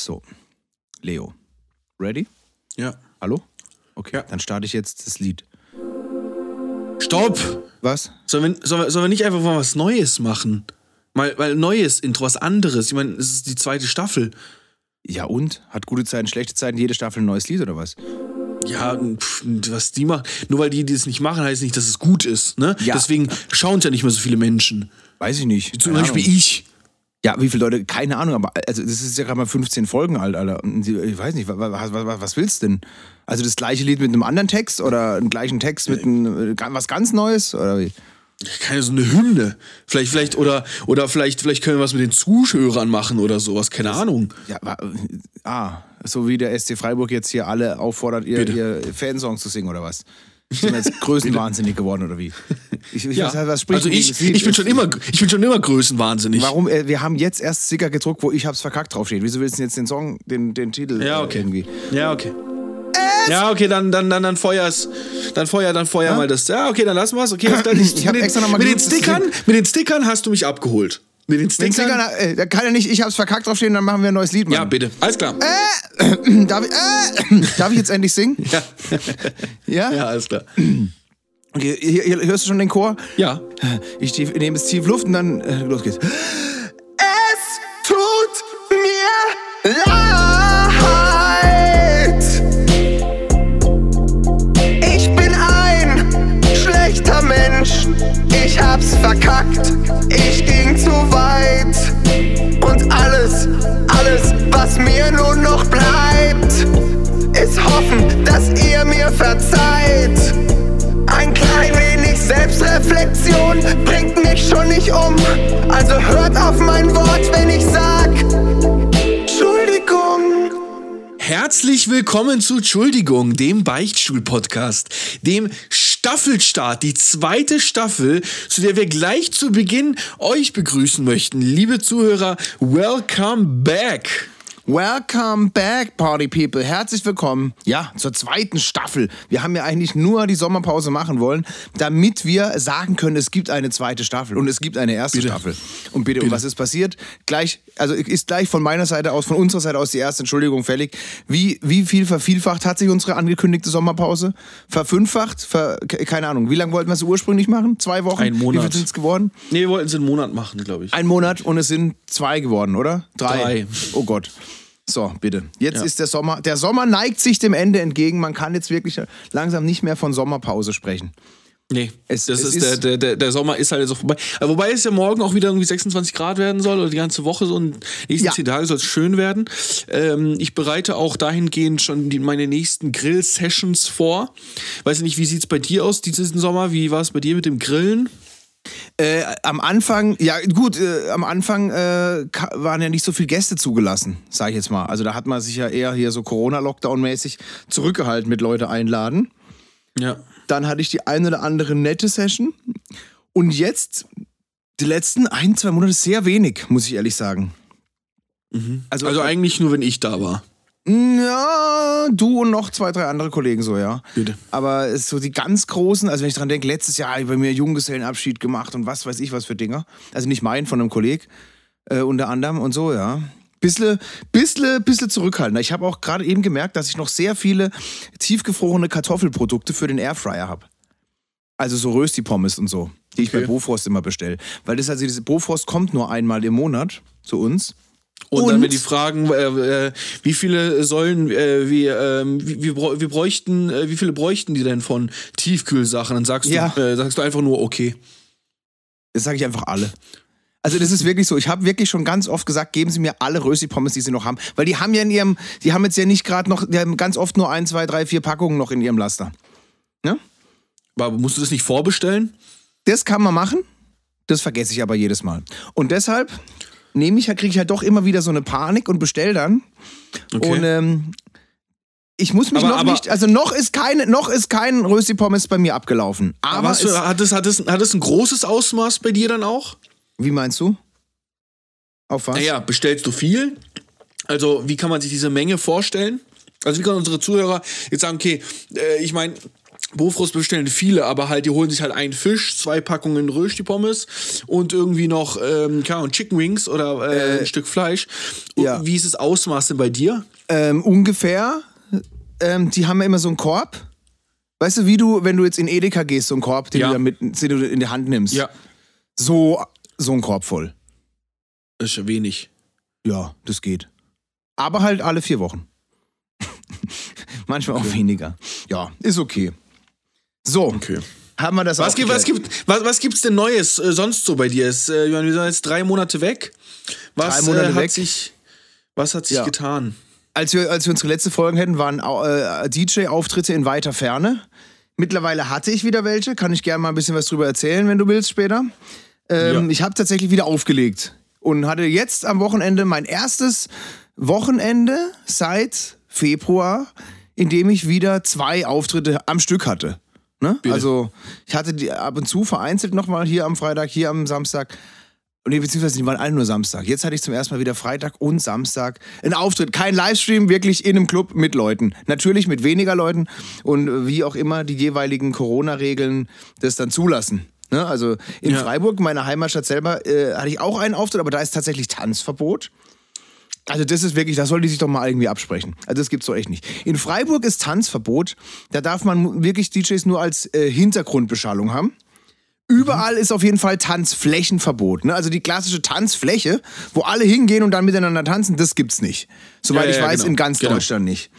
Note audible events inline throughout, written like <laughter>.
So, Leo. Ready? Ja. Hallo? Okay, Ja. dann starte ich jetzt das Lied. Stopp! Was? Sollen wir, sollen, wir, sollen wir nicht einfach mal was Neues machen? Mal, weil neues Intro, was anderes. Ich meine, es ist die zweite Staffel. Ja und? Hat gute Zeiten, schlechte Zeiten, jede Staffel ein neues Lied oder was? Ja, pff, was die machen. Nur weil die das nicht machen, heißt nicht, dass es gut ist. Ne? Ja. Deswegen schauen es ja nicht mehr so viele Menschen. Weiß ich nicht. Zum Keine Beispiel Ahnung. ich. Ja, wie viele Leute? Keine Ahnung, aber also das ist ja gerade mal 15 Folgen alt, Alter. Und Ich weiß nicht, was, was, was, willst du denn? Also das gleiche Lied mit einem anderen Text oder einen gleichen Text mit einem, äh, was ganz Neues? Oder wie? Keine so eine Hymne. Vielleicht, vielleicht, oder, oder vielleicht, vielleicht können wir was mit den Zuhörern machen oder sowas. Keine Ahnung. Ja, ah, so wie der SC Freiburg jetzt hier alle auffordert, ihr, Bitte. ihr Fansongs zu singen oder was? Sind wir jetzt <laughs> größenwahnsinnig geworden oder wie? Ich, ich weiß, was spricht also ich, ich bin schon immer, ich bin schon immer größenwahnsinnig. Warum? Äh, wir haben jetzt erst Sticker gedruckt, wo ich hab's verkackt draufsteht. Wieso willst du denn jetzt den Song, den, den Titel Ja, äh, okay. irgendwie? Ja, okay. Ja, okay, dann, dann, dann, dann feuer's. Dann feuer, dann feuer mal das. Ja, okay, dann lassen wir's. Okay, das, <laughs> das, Ich hab mit den, extra noch mal mit den Stickern, mit den Stickern hast du mich abgeholt. Mit den Den Stickern. Sticker, äh, da kann er nicht, ich hab's verkackt draufstehen, dann machen wir ein neues Lied. Mann. ja, bitte. Alles klar. <coughs> Darf ich, äh, <coughs> darf ich jetzt endlich singen? Ja. <laughs> Ja? ja, alles klar. <coughs> Okay, hier, hier, hörst du schon den Chor? Ja. Ich tief, nehme jetzt tief Luft und dann äh, los geht's. Es tut mir leid. Ich bin ein schlechter Mensch. Ich hab's verkackt. Ich ging zu weit. Und alles, alles, was mir hoffen, dass ihr mir verzeiht. Ein klein wenig Selbstreflexion bringt mich schon nicht um. Also hört auf mein Wort, wenn ich sag Entschuldigung. Herzlich willkommen zu Entschuldigung, dem Beichtstuhl-Podcast, dem Staffelstart, die zweite Staffel, zu der wir gleich zu Beginn euch begrüßen möchten. Liebe Zuhörer, welcome back. Welcome back, Party People. Herzlich willkommen, ja, zur zweiten Staffel. Wir haben ja eigentlich nur die Sommerpause machen wollen, damit wir sagen können, es gibt eine zweite Staffel und es gibt eine erste Bitte. Staffel. Und bitte, und was ist passiert? Gleich, also ist gleich von meiner Seite aus, von unserer Seite aus die erste Entschuldigung fällig. Wie, wie viel vervielfacht hat sich unsere angekündigte Sommerpause? Verfünffacht? Ver, ke- keine Ahnung. Wie lange wollten wir es ursprünglich machen? Zwei Wochen? Ein Monat. Wie viel sind es geworden? Nee, wir wollten es in einen Monat machen, glaube ich. Ein Monat und es sind zwei geworden, oder? Drei. Drei. Oh Gott. So, bitte. Jetzt Ja. ist der Sommer. Der Sommer neigt sich dem Ende entgegen. Man kann jetzt wirklich langsam nicht mehr von Sommerpause sprechen. Nee, Es- das es ist, der, ist- der, der, der Sommer ist halt jetzt auch vorbei. Aber wobei es ja morgen auch wieder irgendwie 26 Grad werden soll oder die ganze Woche so und nächsten Ja. zehn Tage soll es schön werden. Ähm, ich bereite auch dahingehend schon die, meine nächsten Grill-Sessions vor. Weiß ich nicht, wie sieht's bei dir aus diesen Sommer? Wie war es bei dir mit dem Grillen? Äh, am Anfang, ja gut, äh, am Anfang äh, waren ja nicht so viele Gäste zugelassen, sag ich jetzt mal. Also da hat man sich ja eher hier so Corona-Lockdown-mäßig zurückgehalten mit Leute einladen. Ja. Dann hatte ich die eine oder andere nette Session. Und jetzt, die letzten ein, zwei Monate sehr wenig, muss ich ehrlich sagen. Also, Also eigentlich nur, wenn ich da war. Ja, du und noch zwei, drei andere Kollegen so, ja. Bitte. Aber es so die ganz großen, also wenn ich dran denke, letztes Jahr habe ich bei mir Junggesellenabschied gemacht und was weiß ich was für Dinger. Also nicht mein, von einem Kollegen äh, unter anderem und so, ja. Bissle, bissle, bissle zurückhaltender. Ich habe auch gerade eben gemerkt, dass ich noch sehr viele tiefgefrorene Kartoffelprodukte für den Airfryer habe. Also so Rösti-Pommes und so, die ich bei Okay. Bofrost immer bestelle. Weil das also diese Bofrost kommt nur einmal im Monat zu uns. Und, dann, wenn die fragen, äh, äh, wie viele sollen, äh, wie, wie, wie, brau- wie bräuchten, äh, wie viele bräuchten die denn von Tiefkühlsachen? Dann sagst du, Ja. äh, sagst du einfach nur okay. Das sage ich einfach alle. Also das ist wirklich so. Ich habe wirklich schon ganz oft gesagt, geben Sie mir alle Rösti-Pommes, die Sie noch haben. Weil die haben ja in ihrem, die haben jetzt ja nicht gerade noch, die haben ganz oft nur ein, zwei, drei, vier Packungen noch in ihrem Laster. Ne? Aber musst du das nicht vorbestellen? Das kann man machen. Das vergesse ich aber jedes Mal. Und deshalb nehme ich, kriege ich halt doch immer wieder so eine Panik und bestell dann. Okay. Und ähm, ich muss mich Aber- noch aber- nicht, also noch ist keine, noch ist kein Rösti-Pommes bei mir abgelaufen. Aber, Aber du, hat, es, hat, es, hat es ein großes Ausmaß bei dir dann auch? wie meinst du? Auf was? Naja, bestellst du viel? Also, wie kann man sich diese Menge vorstellen? Also, wie können unsere Zuhörer jetzt sagen, okay, äh, ich meine, Bofrost bestellen viele, aber halt, die holen sich halt einen Fisch, zwei Packungen Rösti Pommes und irgendwie noch, ähm, keine Ahnung, Chicken Wings oder äh, ein Stück Fleisch. Und ja. Wie ist das Ausmaß denn bei dir? Ähm, ungefähr. Ähm, die haben ja immer so einen Korb. Weißt du, wie du, wenn du jetzt in Edeka gehst, so einen Korb, den Ja. du dann mit, den du in die Hand nimmst. Ja. So, so ein Korb voll. Ist ja wenig. Ja, das geht. Aber halt alle vier Wochen. <laughs> Manchmal auch weniger. Ja, ist okay. So, Okay. haben wir das Was, auch gibt, was, gibt, was, was gibt's denn Neues äh, sonst so bei dir? Ist, äh, wir sind jetzt drei Monate weg. Was Drei Monate äh, hat weg. sich, was hat sich Ja. getan? als wir, als wir unsere letzte Folgen hätten, waren äh, DJ-Auftritte in weiter Ferne. Mittlerweile hatte ich wieder welche. Kann ich gerne mal ein bisschen was drüber erzählen, wenn du willst, später. Ähm, Ja. Ich habe tatsächlich wieder aufgelegt und hatte jetzt am Wochenende mein erstes Wochenende seit Februar, in dem ich wieder zwei Auftritte am Stück hatte. Ne? Also ich hatte die ab und zu vereinzelt nochmal hier am Freitag, hier am Samstag. Nee, beziehungsweise die waren alle nur Samstag. Jetzt hatte ich zum ersten Mal wieder Freitag und Samstag einen Auftritt. Kein Livestream, wirklich in einem Club mit Leuten. Natürlich mit weniger Leuten und äh, wie auch immer die jeweiligen Corona-Regeln das dann zulassen. Ne? Also in Ja. Freiburg, meiner Heimatstadt selber, äh, hatte ich auch einen Auftritt, aber da ist tatsächlich Tanzverbot. Also das ist wirklich, das soll die sich doch mal irgendwie absprechen. Also das gibt's doch echt nicht. In Freiburg ist Tanzverbot. Da darf man wirklich DJs nur als äh, Hintergrundbeschallung haben. Überall ist auf jeden Fall Tanzflächenverbot. Ne? Also die klassische Tanzfläche, wo alle hingehen und dann miteinander tanzen, das gibt's nicht. Soweit Ja, ich ja, weiß, genau. in ganz Genau. Deutschland nicht.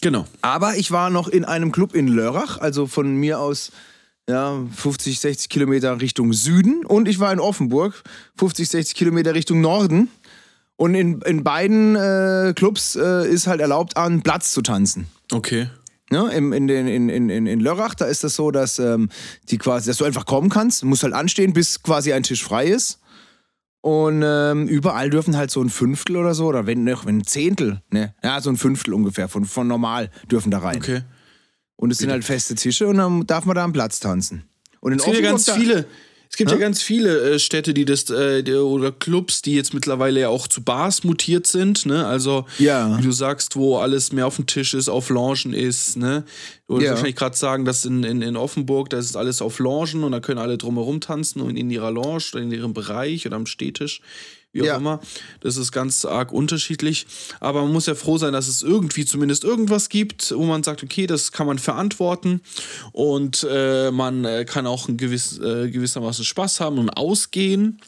Genau. Aber ich war noch in einem Club in Lörrach, also von mir aus ja, 50, 60 Kilometer Richtung Süden. Und ich war in Offenburg, 50, 60 Kilometer Richtung Norden. Und in, in beiden äh, Clubs äh, ist halt erlaubt, an Platz zu tanzen. Okay. Ne? Im, in, den, in, in, in, in Lörrach, da ist das so, dass, ähm, die quasi, dass du einfach kommen kannst, du musst halt anstehen, bis quasi ein Tisch frei ist. Und ähm, überall dürfen halt so ein Fünftel oder so, oder wenn noch wenn ein Zehntel, ne? Ja, so ein Fünftel ungefähr von, von normal dürfen da rein. Okay. Und es sind halt feste Tische und dann darf man da am Platz tanzen. Und in Es gibt ja ganz viele. Es gibt ja ganz viele äh, Städte, die das äh, die, oder Clubs, die jetzt mittlerweile ja auch zu Bars mutiert sind, ne? Also Ja. wie du sagst, wo alles mehr auf dem Tisch ist, auf Loungen ist, ne? Wolltest Ja. wahrscheinlich gerade sagen, dass in, in, in Offenburg, da ist alles auf Loungen und da können alle drumherum tanzen und in ihrer Lounge oder in ihrem Bereich oder am Stehtisch. Wie auch Ja. immer. Das ist ganz arg unterschiedlich. Aber man muss ja froh sein, dass es irgendwie zumindest irgendwas gibt, wo man sagt, okay, das kann man verantworten und äh, man äh, kann auch ein gewiss, äh, gewissermaßen Spaß haben und ausgehen.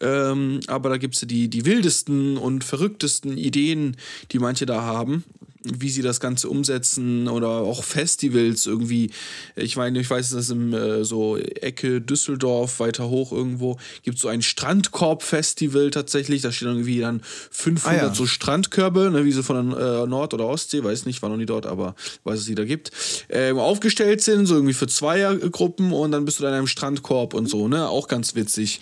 Ähm, aber da gibt es ja die, die wildesten und verrücktesten Ideen, die manche da haben, wie sie das Ganze umsetzen oder auch Festivals irgendwie. Ich meine, ich weiß, dass im äh, so Ecke Düsseldorf weiter hoch irgendwo gibt es so ein Strandkorb-Festival tatsächlich. Da stehen irgendwie dann 500 Ah, ja. so Strandkörbe, ne, wie sie von der äh, Nord- oder Ostsee, weiß nicht, war noch nie dort, aber weiß es die da gibt, ähm, aufgestellt sind, so irgendwie für Zweiergruppen und dann bist du dann in einem Strandkorb und so, ne? Auch ganz witzig.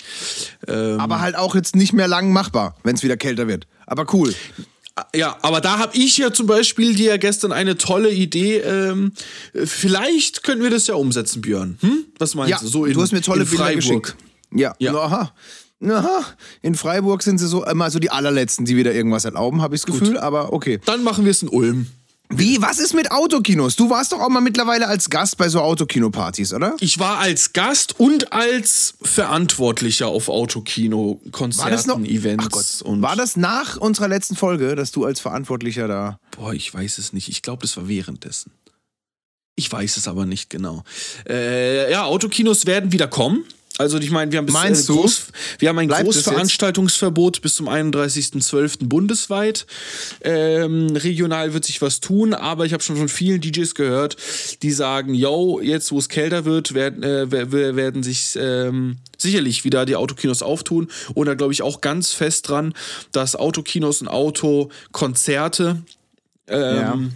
Ähm, Aber halt auch jetzt nicht mehr lang machbar, wenn es wieder kälter wird. Aber cool. Ja, aber da habe ich ja zum Beispiel dir ja gestern eine tolle Idee. Ähm, vielleicht können wir das ja umsetzen, Björn. Hm? Was meinst Ja, du? So in, du hast mir tolle Bilder geschickt. Ja. Ja. Aha. Aha. In Freiburg sind sie so immer so die allerletzten, die wieder irgendwas erlauben, habe ich das Gefühl. Aber okay. Dann machen wir es in Ulm. Wie? Was ist mit Autokinos? Du warst doch auch mal mittlerweile als Gast bei so Autokinopartys, oder? Ich war als Gast und als Verantwortlicher auf Autokino, War Konzerten, das noch? Events Ach Gott. und War das nach unserer letzten Folge, dass du als Verantwortlicher da? Boah, ich weiß es nicht. Ich glaube, das war währenddessen. Ich weiß es aber nicht genau. Äh, ja, Autokinos werden wieder kommen. Also ich meine, wir haben bis, Meinst äh, du? groß, wir haben ein Bleibt? Großveranstaltungsverbot bis zum 31.12. bundesweit. Ähm, regional wird sich was tun, aber ich habe schon von vielen DJs gehört, die sagen, yo, jetzt wo es kälter wird, werden, äh, wer- wer- werden sich ähm, sicherlich wieder die Autokinos auftun. Und da glaube ich auch ganz fest dran, dass Autokinos und Autokonzerte ähm,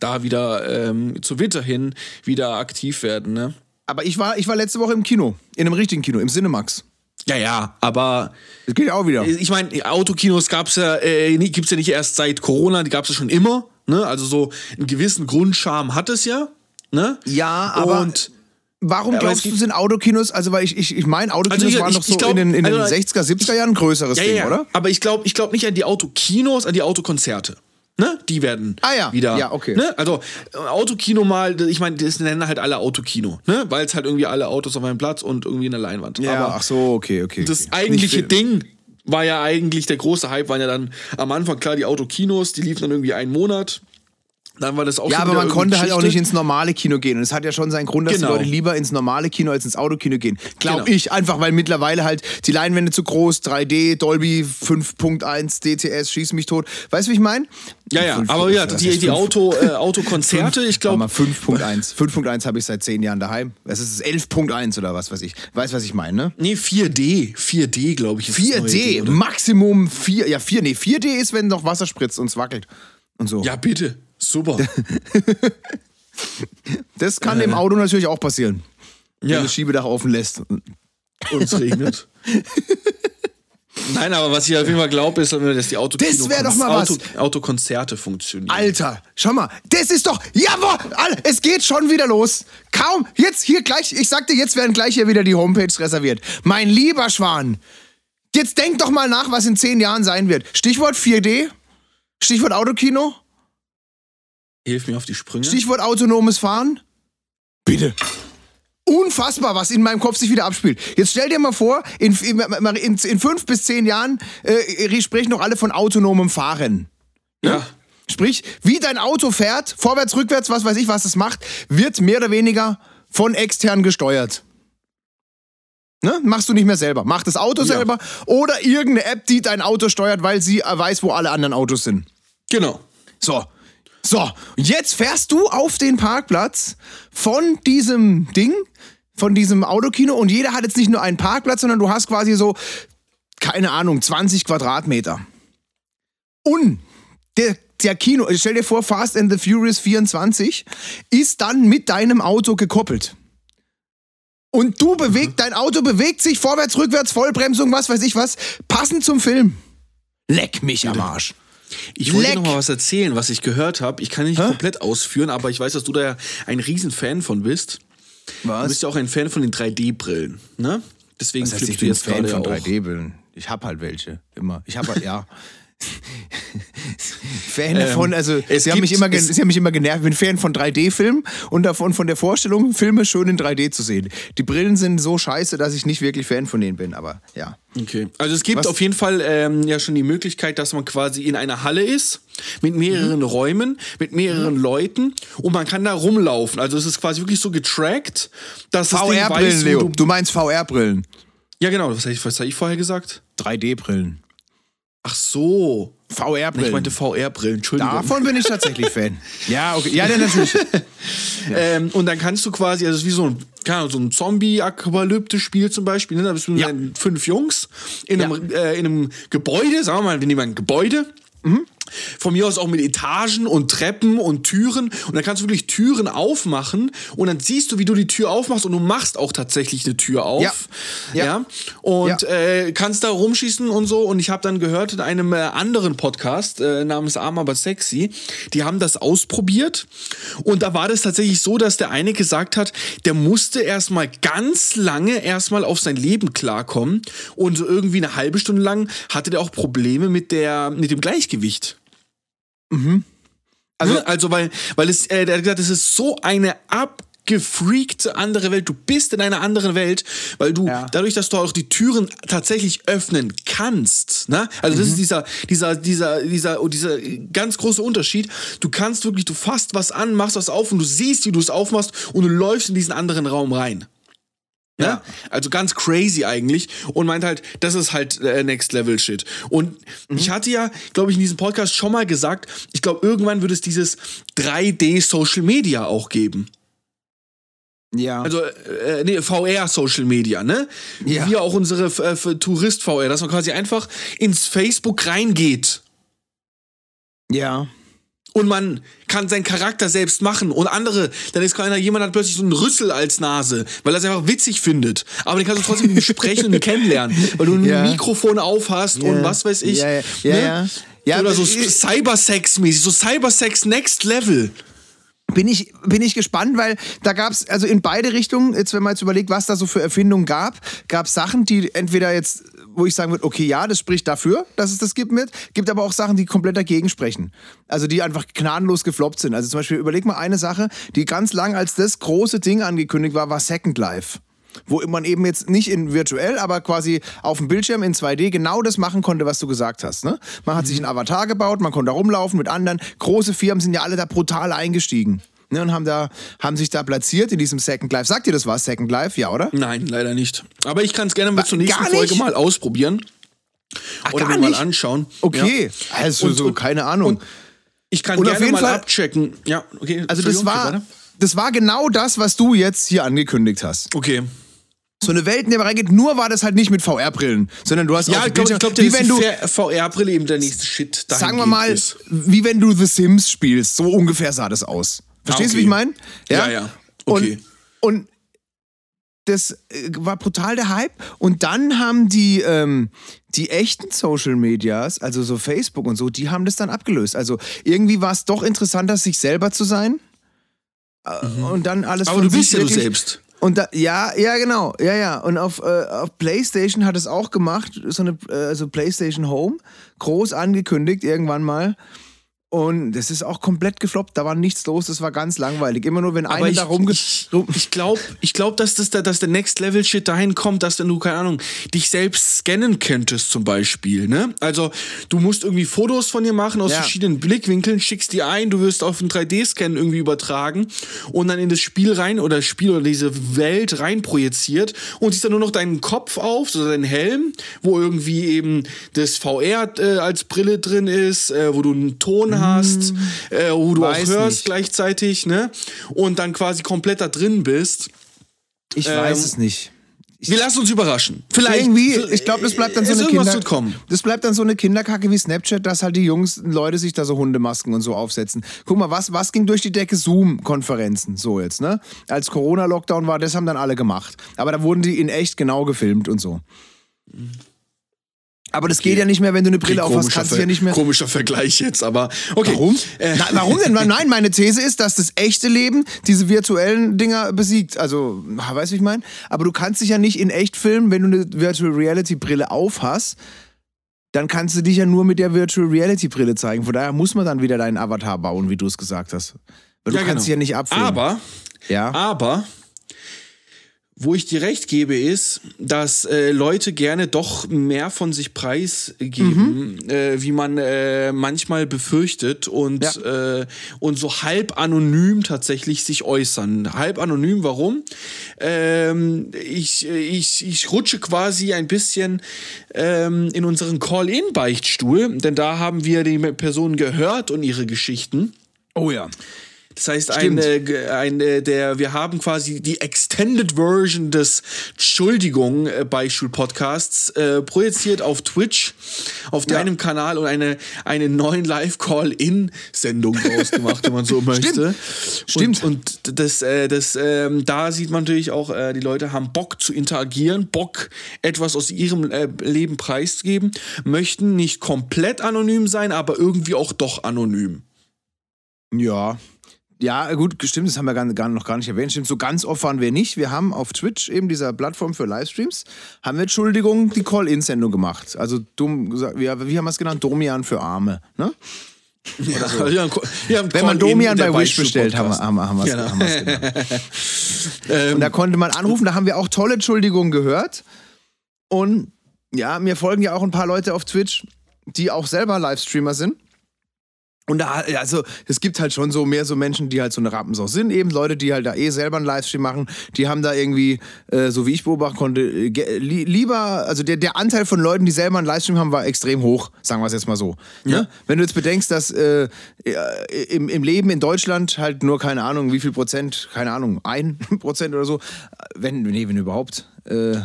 da wieder ähm, zu Winter hin wieder aktiv werden, ne? Aber ich war, ich war letzte Woche im Kino, in einem richtigen Kino, im Cinemax. Ja, ja, aber Das geht ja auch wieder. ich meine, Autokinos gab's ja, äh, gibt's ja nicht erst seit Corona, die gab's ja schon immer, ne? Also so einen gewissen Grundcharme hat es ja, ne? Ja, aber Und warum aber glaubst du, sind Autokinos, also weil ich, ich, ich meine, Autokinos Also ich- waren doch so glaub, in den, in den also- 60er, 70er Jahren ein größeres ja, Ding, ja, oder? aber ich glaube ich glaub nicht an die Autokinos, an die Autokonzerte. Ne? Die werden Ah ja, wieder. ja, okay. Ne? Also äh, Autokino mal, ich meine, das nennen halt alle Autokino, ne? Weil es halt irgendwie alle Autos auf einem Platz und irgendwie eine Leinwand. Aber ach so, okay, okay. das okay. eigentliche Ding war ja eigentlich, der große Hype waren ja dann am Anfang klar die Autokinos, die liefen dann irgendwie einen Monat. Dann war das auch Ja, aber man konnte halt auch Geschichte. nicht ins normale Kino gehen. Und es hat ja schon seinen Grund, dass Genau. die Leute lieber ins normale Kino als ins Autokino gehen. Glaub Genau. ich, einfach weil mittlerweile halt die Leinwände zu groß, 3D, Dolby 5.1, DTS, schieß mich tot. Weißt du, wie ich meine? Ja, ja, aber ja, die, die Auto, äh, Autokonzerte, ich glaube, 5.1. 5.1 habe ich seit zehn Jahren daheim. Es ist 11.1 oder was weiß ich. Weißt was ich meine, ne? nee, 4D, 4D, glaube ich. ist das neue 4D, Ding, oder? Maximum 4. Ja, 4, nee, 4D ist, wenn noch Wasser spritzt und es wackelt. Und so. Ja, bitte. Super. <laughs> Das kann im Auto natürlich auch passieren. Wenn ja, du das Schiebedach offen lässt. uns <laughs> regnet. Nein, aber was ich auf jeden Fall glaube, ist, dass die Autokino Das doch mal was. Auto, Autokonzerte funktionieren. Alter, schau mal, das ist doch, jawohl, es geht schon wieder los. Kaum, jetzt hier gleich, ich sagte, jetzt werden gleich hier wieder die Homepages reserviert. Mein lieber Schwan, jetzt denk doch mal nach, was in zehn Jahren sein wird. Stichwort 4D, Stichwort Autokino, Hilf mir auf die Sprünge. Stichwort autonomes Fahren. Bitte. Unfassbar, was in meinem Kopf sich wieder abspielt. Jetzt stell dir mal vor, in, in, in, in fünf bis zehn Jahren äh, sprechen noch alle von autonomem Fahren. ja. Sprich, wie dein Auto fährt, vorwärts, rückwärts, was weiß ich, was es macht, wird mehr oder weniger von extern gesteuert. Ne? Machst du nicht mehr selber. Mach das Auto Ja. selber oder irgendeine App, die dein Auto steuert, weil sie äh, weiß, wo alle anderen Autos sind. Genau. So. So, jetzt fährst du auf den Parkplatz von diesem Ding, von diesem Autokino und jeder hat jetzt nicht nur einen Parkplatz, sondern du hast quasi so, keine Ahnung, 20 Quadratmeter. Und der, der Kino, stell dir vor, Fast and the Furious 24 ist dann mit deinem Auto gekoppelt. Und du bewegt, dein Auto bewegt sich vorwärts, rückwärts, Vollbremsung, was weiß ich was, passend zum Film. Leck mich am Arsch. Ich wollte Leck. noch mal was erzählen, was ich gehört habe. Ich kann nicht komplett ausführen, aber ich weiß, dass du da ja ein Riesenfan von bist. Du Was? bist ja auch ein Fan von den 3D-Brillen, ne? Deswegen heißt, flippst ich du bin jetzt Fan gerade von auch. 3D-Brillen. Ich hab halt welche. Immer. Ich hab halt, ja. <laughs> <laughs> Fan davon, also Ähm, es sie haben, mich immer, es- sie haben mich immer genervt. Ich bin Fan von 3D-Filmen und davon von der Vorstellung, Filme schön in 3D zu sehen. Die Brillen sind so scheiße, dass ich nicht wirklich Fan von denen bin, aber ja. Okay. Also es gibt Was- auf jeden Fall ähm, ja schon die Möglichkeit, dass man quasi in einer Halle ist, mit mehreren Mhm. Räumen, mit mehreren Leuten und man kann da rumlaufen. Also es ist quasi wirklich so getrackt, dass VR-Brillen, Leo. du, Du meinst VR-Brillen. Ja genau, was habe ich, hab ich vorher gesagt? 3D-Brillen. Ach so. VR-Brillen. Ich meinte VR-Brillen, Entschuldigung. Davon bin ich tatsächlich Fan. <laughs> Ja, okay. Ja, <laughs> ja, natürlich. Ähm, und dann kannst du quasi, also es ist wie so ein, keine Ahnung, so ein Zombie-Apokalypse-Spiel zum Beispiel. Ne? Da bist du mit Ja. deinen fünf Jungs in einem, äh, in einem Gebäude, sagen wir mal, wir nehmen ein Gebäude. Von mir aus auch mit Etagen und Treppen und Türen. Und dann kannst du wirklich Türen aufmachen und dann siehst du, wie du die Tür aufmachst und du machst auch tatsächlich eine Tür auf. Ja. Ja. Ja. Und Ja. Äh, kannst da rumschießen und so. Und ich habe dann gehört in einem äh, anderen Podcast äh, namens Arm aber sexy, die haben das ausprobiert. Und da war das tatsächlich so, dass der eine gesagt hat, der musste erstmal ganz lange erstmal auf sein Leben klarkommen. Und so irgendwie eine halbe Stunde lang hatte der auch Probleme mit, der, mit dem Gleichgewicht. Also, also weil, weil es, äh, der hat gesagt, es ist so eine abgefreakte andere Welt. Du bist in einer anderen Welt, weil du Ja. dadurch, dass du auch die Türen tatsächlich öffnen kannst. Ne? Also das ist dieser, dieser, dieser, dieser, oh, dieser ganz große Unterschied. Du kannst wirklich, du fasst was an, machst was auf und du siehst, wie du es aufmachst und du läufst in diesen anderen Raum rein. Ne? Ja. Also ganz crazy eigentlich und meint halt, das ist halt äh, Next Level Shit. Und ich hatte ja, glaube ich, in diesem Podcast schon mal gesagt, ich glaube, irgendwann wird es dieses 3D Social Media auch geben. Ja. Also, äh, nee, VR Social Media, ne? Ja. Wie auch unsere äh, für Tourist VR, dass man quasi einfach ins Facebook reingeht ja. Und man kann seinen Charakter selbst machen und andere, dann ist keiner, jemand hat plötzlich so einen Rüssel als Nase, weil er es einfach witzig findet. Aber den kannst du trotzdem <laughs> sprechen und kennenlernen, weil du ein Ja. Mikrofon auf hast und was weiß ich. Ja, ja, ja, ne? ja. Ja, Oder so Cybersex-mäßig, so Cybersex Next Level. bin ich, bin ich gespannt, weil da gab es, also in beide Richtungen, jetzt wenn man jetzt überlegt, was da so für Erfindungen gab, gab es Sachen, die entweder jetzt wo ich sagen würde, okay, ja, das spricht dafür, dass es das gibt mit. Gibt aber auch Sachen, die komplett dagegen sprechen. Also die einfach gnadenlos gefloppt sind. Also zum Beispiel, überleg mal eine Sache, die ganz lang als das große Ding angekündigt war, war Second Life wo man eben jetzt nicht in virtuell, aber quasi auf dem Bildschirm in 2D genau das machen konnte, was du gesagt hast. Ne? Man hat mhm. sich einen Avatar gebaut, man konnte da rumlaufen mit anderen. Große Firmen sind ja alle da brutal eingestiegen. Ne, und haben, da, haben sich da platziert in diesem Second Life. Sagt ihr das was, Second Life? Ja, oder? Nein, leider nicht. Aber ich kann es gerne mal zur nächsten Folge mal ausprobieren. Ach, oder mir mal anschauen. Okay, ja. also und, so, keine Ahnung. ich kann und gerne mal Fall, abchecken. Ja, okay. Also das war, das war genau das, was du jetzt hier angekündigt hast. Okay so eine Welt, in der man reingeht. Nur war das halt nicht mit VR-Brillen, sondern du hast ja, ich glaube, glaub, wie wenn du VR-Brille eben der nächste Shit. Sagen wir mal, ist. wie wenn du The Sims spielst. So ungefähr sah das aus. Verstehst du, okay. wie ich meine? Ja, ja. ja. Okay. Und, und das äh, war brutal der Hype. Und dann haben die, ähm, die echten Social Medias, also so Facebook und so, die haben das dann abgelöst. Also irgendwie war es doch interessanter, sich selber zu sein. Äh, mhm. Und dann alles Aber du bist ja du selbst. Und da, ja, ja, genau, ja, ja. Und auf, äh, auf PlayStation hat es auch gemacht, so eine, äh, also PlayStation Home, groß angekündigt irgendwann mal. Und das ist auch komplett gefloppt. Da war nichts los. Das war ganz langweilig. Immer nur, wenn einer ich, da rumge... Ich, ich glaube, ich glaub, dass, das, dass der Next-Level-Shit dahin kommt, dass du, keine Ahnung, dich selbst scannen könntest zum Beispiel. Ne? Also, du musst irgendwie Fotos von dir machen aus ja. verschiedenen Blickwinkeln, schickst die ein, du wirst auf einen 3D-Scan irgendwie übertragen und dann in das Spiel rein oder Spiel oder diese Welt rein projiziert und siehst dann nur noch deinen Kopf auf, so deinen Helm, wo irgendwie eben das VR äh, als Brille drin ist, äh, wo du einen Ton hast hast, äh, wo du weiß auch hörst nicht. gleichzeitig, ne? Und dann quasi komplett da drin bist. Ich ähm, weiß es nicht. Ich wir lassen uns überraschen. Vielleicht. Irgendwie, ich glaube, das bleibt dann so eine Kinder, Das bleibt dann so eine Kinderkacke wie Snapchat, dass halt die Jungs, Leute sich da so Hundemasken und so aufsetzen. Guck mal, was, was ging durch die Decke? Zoom-Konferenzen, so jetzt, ne? Als Corona-Lockdown war, das haben dann alle gemacht. Aber da wurden die in echt genau gefilmt und so. Aber das okay. geht ja nicht mehr, wenn du eine Brille okay, aufhast, kannst du ja nicht mehr. Komischer Vergleich jetzt, aber okay. Warum? Äh. Na, warum denn? Nein, meine These ist, dass das echte Leben diese virtuellen Dinger besiegt. Also, weißt du, wie ich meine? Aber du kannst dich ja nicht in echt filmen, wenn du eine Virtual Reality Brille aufhast. Dann kannst du dich ja nur mit der Virtual Reality Brille zeigen. Von daher muss man dann wieder deinen Avatar bauen, wie du es gesagt hast. Weil du ja, kannst genau. dich ja nicht abfilmen. Aber, ja. aber wo ich dir recht gebe, ist, dass äh, Leute gerne doch mehr von sich preisgeben, mhm. äh, wie man äh, manchmal befürchtet und, ja. Äh, und so halb anonym tatsächlich sich äußern. Halb anonym, warum? Ähm, ich, ich, ich rutsche quasi ein bisschen ähm, in unseren Call-In-Beichtstuhl, denn da haben wir die Personen gehört und ihre Geschichten. Oh ja. Das heißt, eine, eine, der, wir haben quasi die Extended Version des Entschuldigung äh, Beispiel-Podcasts äh, projiziert auf Twitch, auf ja. deinem Kanal und eine, eine neuen Live-Call-In-Sendung draus gemacht, wenn man so <laughs> möchte. Stimmt. Und, und das, äh, das, äh, da sieht man natürlich auch, äh, die Leute haben Bock zu interagieren, Bock, etwas aus ihrem äh, Leben preiszugeben, möchten nicht komplett anonym sein, aber irgendwie auch doch anonym. Ja, ja, gut, stimmt, das haben wir gar, gar, noch gar nicht erwähnt. Stimmt, so ganz oft waren wir nicht. Wir haben auf Twitch, eben dieser Plattform für Livestreams, haben wir, Entschuldigung, die Call-In-Sendung gemacht. Also dumm gesagt, wie, wie haben wir es genannt? Domian für Arme, ne? Ja, so. ja, ja, Wenn man Domian bei Wish bestellt, haben wir haben, haben wir es genau. genannt. <laughs> Und da konnte man anrufen, da haben wir auch tolle Entschuldigungen gehört. Und ja, mir folgen ja auch ein paar Leute auf Twitch, die auch selber Livestreamer sind. Und da, also, es gibt halt schon so mehr so Menschen, die halt so eine Rappensau sind, eben Leute, die halt da eh selber einen Livestream machen, die haben da irgendwie, äh, so wie ich beobachten konnte, äh, li lieber, also der, der Anteil von Leuten, die selber einen Livestream haben, war extrem hoch, sagen wir es jetzt mal so. Ne? Ja. Ne? Wenn du jetzt bedenkst, dass äh, im, im Leben in Deutschland halt nur, keine Ahnung, wie viel Prozent, keine Ahnung, ein <laughs> Prozent oder so, wenn, nee, wenn überhaupt, äh,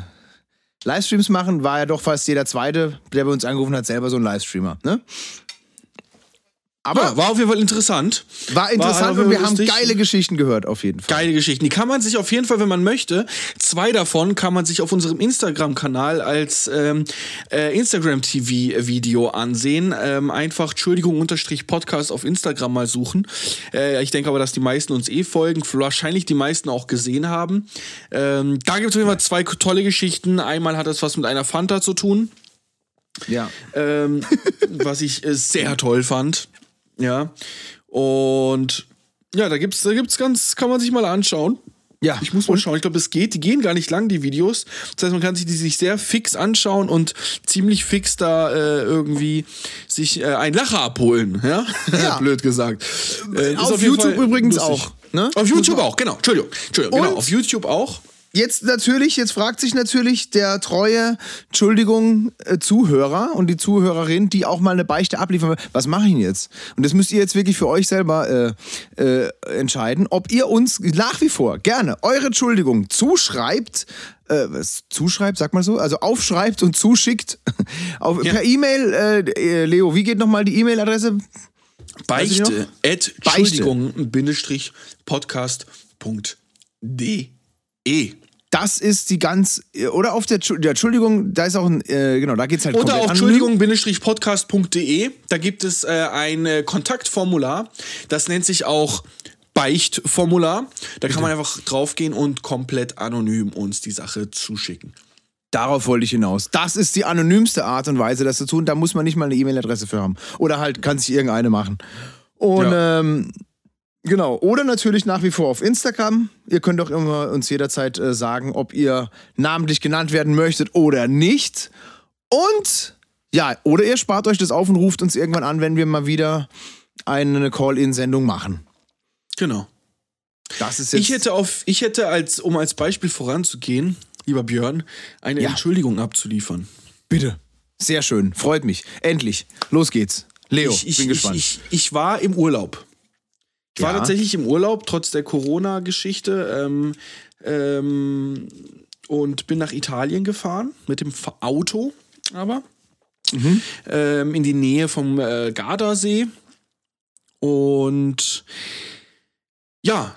Livestreams machen, war ja doch fast jeder Zweite, der bei uns angerufen hat, selber so ein Livestreamer. Ne? Aber Ja, war auf jeden Fall interessant. war interessant jeden und wir haben geile Geschichten gehört, auf jeden Fall. Geile Geschichten. Die kann man sich auf jeden Fall, wenn man möchte, zwei davon kann man sich auf unserem Instagram-Kanal als ähm, äh, Instagram-TV-Video ansehen. Ähm, einfach Entschuldigung unterstrich Podcast auf Instagram mal suchen. Äh, ich denke aber, dass die meisten uns eh folgen, wahrscheinlich die meisten auch gesehen haben. Ähm, da gibt es auf jeden Fall zwei tolle Geschichten. Einmal hat das was mit einer Fanta zu tun Ja. ähm, was ich äh, sehr toll fand. Ja. Und ja, da gibt's, da gibt's ganz, kann man sich mal anschauen. Ja. Ich muss mal schauen. Ich glaube, es geht. Die gehen gar nicht lang, die Videos. Das heißt, man kann sich die sich sehr fix anschauen und ziemlich fix da äh, irgendwie sich äh, einen Lacher abholen. Ja, <laughs> Ja. blöd gesagt. Äh, Auf jeden YouTube übrigens lustig. auch, ne? Auf YouTube auch, genau. Entschuldigung. Entschuldigung. Genau, auf YouTube auch. Jetzt natürlich, jetzt fragt sich natürlich der treue, Entschuldigung, äh, Zuhörer und die Zuhörerin, die auch mal eine Beichte abliefern will, was mache ich denn jetzt? Und das müsst ihr jetzt wirklich für euch selber äh, äh, entscheiden, ob ihr uns nach wie vor gerne eure Entschuldigung zuschreibt, äh, was zuschreibt, sagt man so, also aufschreibt und zuschickt <laughs> auf, Ja. per E-Mail. Äh, äh, Leo, wie geht nochmal die E-Mail-Adresse? Beichte, at, Entschuldigung, Bindestrich, podcast.de. Das ist die ganz, oder auf der, der Entschuldigung, da ist auch ein, äh, genau, da geht's halt Oder auf. Entschuldigung-podcast.de. Da gibt es äh, ein äh, Kontaktformular. Das nennt sich auch Beichtformular. Da kann man einfach draufgehen und komplett anonym uns die Sache zuschicken. Darauf wollte ich hinaus. Das ist die anonymste Art und Weise, das zu tun. Da muss man nicht mal eine E-Mail-Adresse für haben. Oder halt kann sich irgendeine machen. Und Ja. ähm, genau. Oder natürlich nach wie vor auf Instagram. Ihr könnt doch immer uns jederzeit äh, sagen, ob ihr namentlich genannt werden möchtet oder nicht. Und ja, oder ihr spart euch das auf und ruft uns irgendwann an, wenn wir mal wieder eine Call-In-Sendung machen. Genau. Das ist jetzt. Ich hätte auf, ich hätte als, um als Beispiel voranzugehen, lieber Björn, eine Ja. Entschuldigung abzuliefern. Bitte. Sehr schön. Freut mich. Endlich. Los geht's. Leo, ich, ich, bin ich, gespannt. ich, ich war im Urlaub. Ich war Ja. tatsächlich im Urlaub, trotz der Corona-Geschichte. Ähm, ähm, und bin nach Italien gefahren, mit dem Auto aber. Mhm. Ähm, in die Nähe vom äh, Gardasee. Und ja,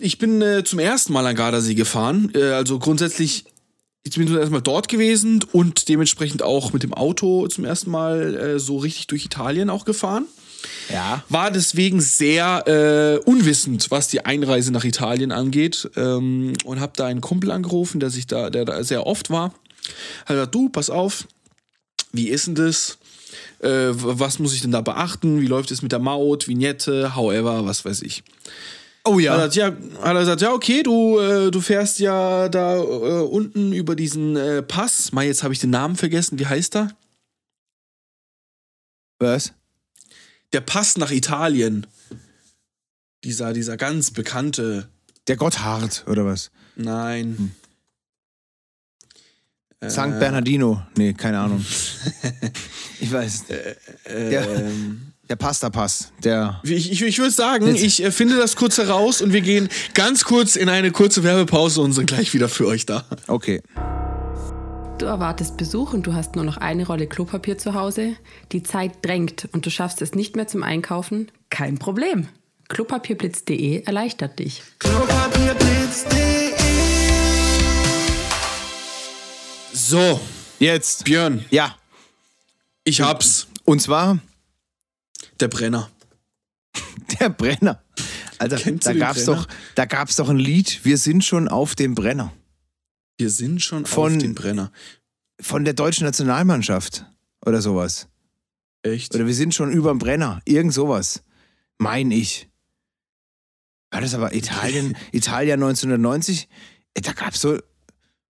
ich bin äh, zum ersten Mal an Gardasee gefahren. Äh, also grundsätzlich, ich bin zum ersten Mal dort gewesen und dementsprechend auch mit dem Auto zum ersten Mal äh, so richtig durch Italien auch gefahren. Ja. War deswegen sehr äh, unwissend, was die Einreise nach Italien angeht. Ähm, und habe da einen Kumpel angerufen, der sich da, der da sehr oft war. Hat gesagt, du, pass auf, wie ist denn das? Äh, was muss ich denn da beachten? Wie läuft es mit der Maut, Vignette, however, was weiß ich. Oh ja. Hat er, gesagt, ja, hat er gesagt, ja, okay, du, äh, du fährst ja da äh, unten über diesen äh, Pass. Mal, jetzt habe ich den Namen vergessen. Wie heißt er? Was? Der Pass nach Italien. Dieser, dieser ganz bekannte. Der Gotthard, oder was? Nein. Äh, St. Bernardino. Nee, keine Ahnung. <laughs> ich weiß. Ähm, Der Pasta-Pass. Der. ich ich, ich würde sagen, ich äh, finde das kurz heraus und wir gehen ganz kurz in eine kurze Werbepause und sind gleich wieder für euch da. Okay. Du erwartest Besuch und du hast nur noch eine Rolle Klopapier zu Hause. Die Zeit drängt und du schaffst es nicht mehr zum Einkaufen? Kein Problem. Klopapierblitz.de erleichtert dich. So, Jetzt. Björn, Ja. ich hab's. Und zwar Der Brenner. <laughs> der Brenner. Kennst du da den gab's Brenner? doch, da gab's doch ein Lied. Wir sind schon auf dem Brenner Wir sind schon Von- auf dem Brenner. von der deutschen Nationalmannschaft oder sowas. Echt? Oder wir sind schon überm Brenner. Irgend sowas. Mein ich. War das aber Italien, Italien 1990? Ey, da gab's so.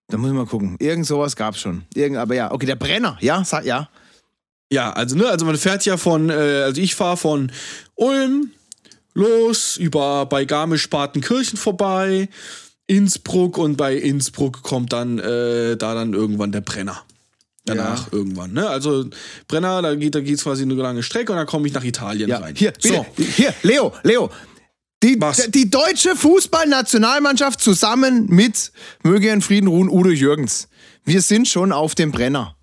Da muss ich mal gucken. Irgend sowas gab's schon. Irgend, aber ja, okay, der Brenner, ja, sag, ja. Ja, also ne, also man fährt ja von, äh, also ich fahre von Ulm los über bei Garmisch-Partenkirchen vorbei, Innsbruck und bei Innsbruck kommt dann äh, da dann irgendwann der Brenner. Danach irgendwann, ne? Also Brenner, da geht da geht's quasi eine lange Strecke und dann komme ich nach Italien ja. rein. Hier, so. hier, Leo, Leo. Die, Was? die deutsche Fußballnationalmannschaft zusammen mit, möge in Frieden ruhen, Udo Jürgens. Wir sind schon auf dem Brenner.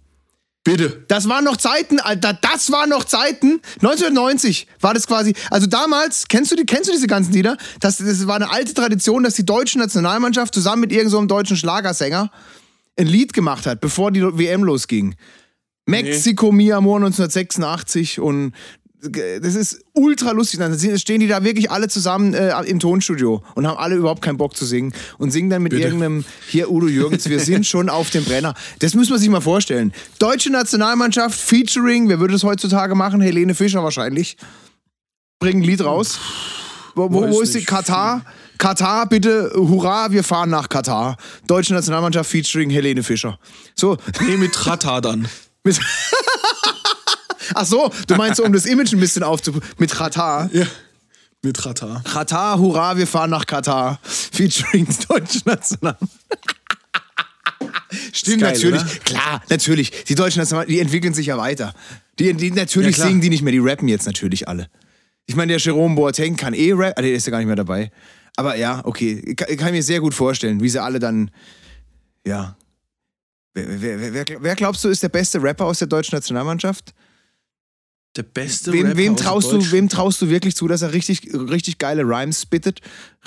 Bitte. Das waren noch Zeiten, Alter, das waren noch Zeiten. 1990 war das quasi, also damals, kennst du, die, kennst du diese ganzen Lieder? Das, das war eine alte Tradition, dass die deutsche Nationalmannschaft zusammen mit irgendeinem so deutschen Schlagersänger ein Lied gemacht hat, bevor die WM losging. Mexiko, Mi Amor 1986 und das ist ultra lustig. Dann stehen die da wirklich alle zusammen äh, im Tonstudio und haben alle überhaupt keinen Bock zu singen und singen dann mit Bitte. irgendeinem, hier Udo Jürgens, wir sind <laughs> schon auf dem Brenner. Das muss man sich mal vorstellen. Deutsche Nationalmannschaft featuring, wer würde das heutzutage machen? Helene Fischer wahrscheinlich. Bringen ein Lied raus. Wo, wo, wo ist die. Katar? Katar, bitte, hurra, wir fahren nach Katar. Deutsche Nationalmannschaft featuring Helene Fischer. So, Nee, mit Trata dann. <laughs> Ach so, du meinst, um das Image ein bisschen aufzu... Mit Katar. Ja. Mit Trata. Katar, hurra, wir fahren nach Katar. Featuring <laughs> deutsche National. <laughs> Stimmt, geil, natürlich. oder? Klar, natürlich. Die deutschen National, die entwickeln sich ja weiter. Die, die natürlich Ja, singen die nicht mehr, die rappen jetzt natürlich alle. Ich meine, der Jerome Boateng kann eh rappen, ah, der ist ja gar nicht mehr dabei. Aber ja, okay, kann, kann ich mir sehr gut vorstellen, wie sie alle dann, ja. Wer, wer, wer, wer glaubst du ist der beste Rapper aus der deutschen Nationalmannschaft? Der beste Wem, Rapper wem, aus traust du, wem traust du wirklich zu, dass er richtig, richtig geile Rhymes spittet,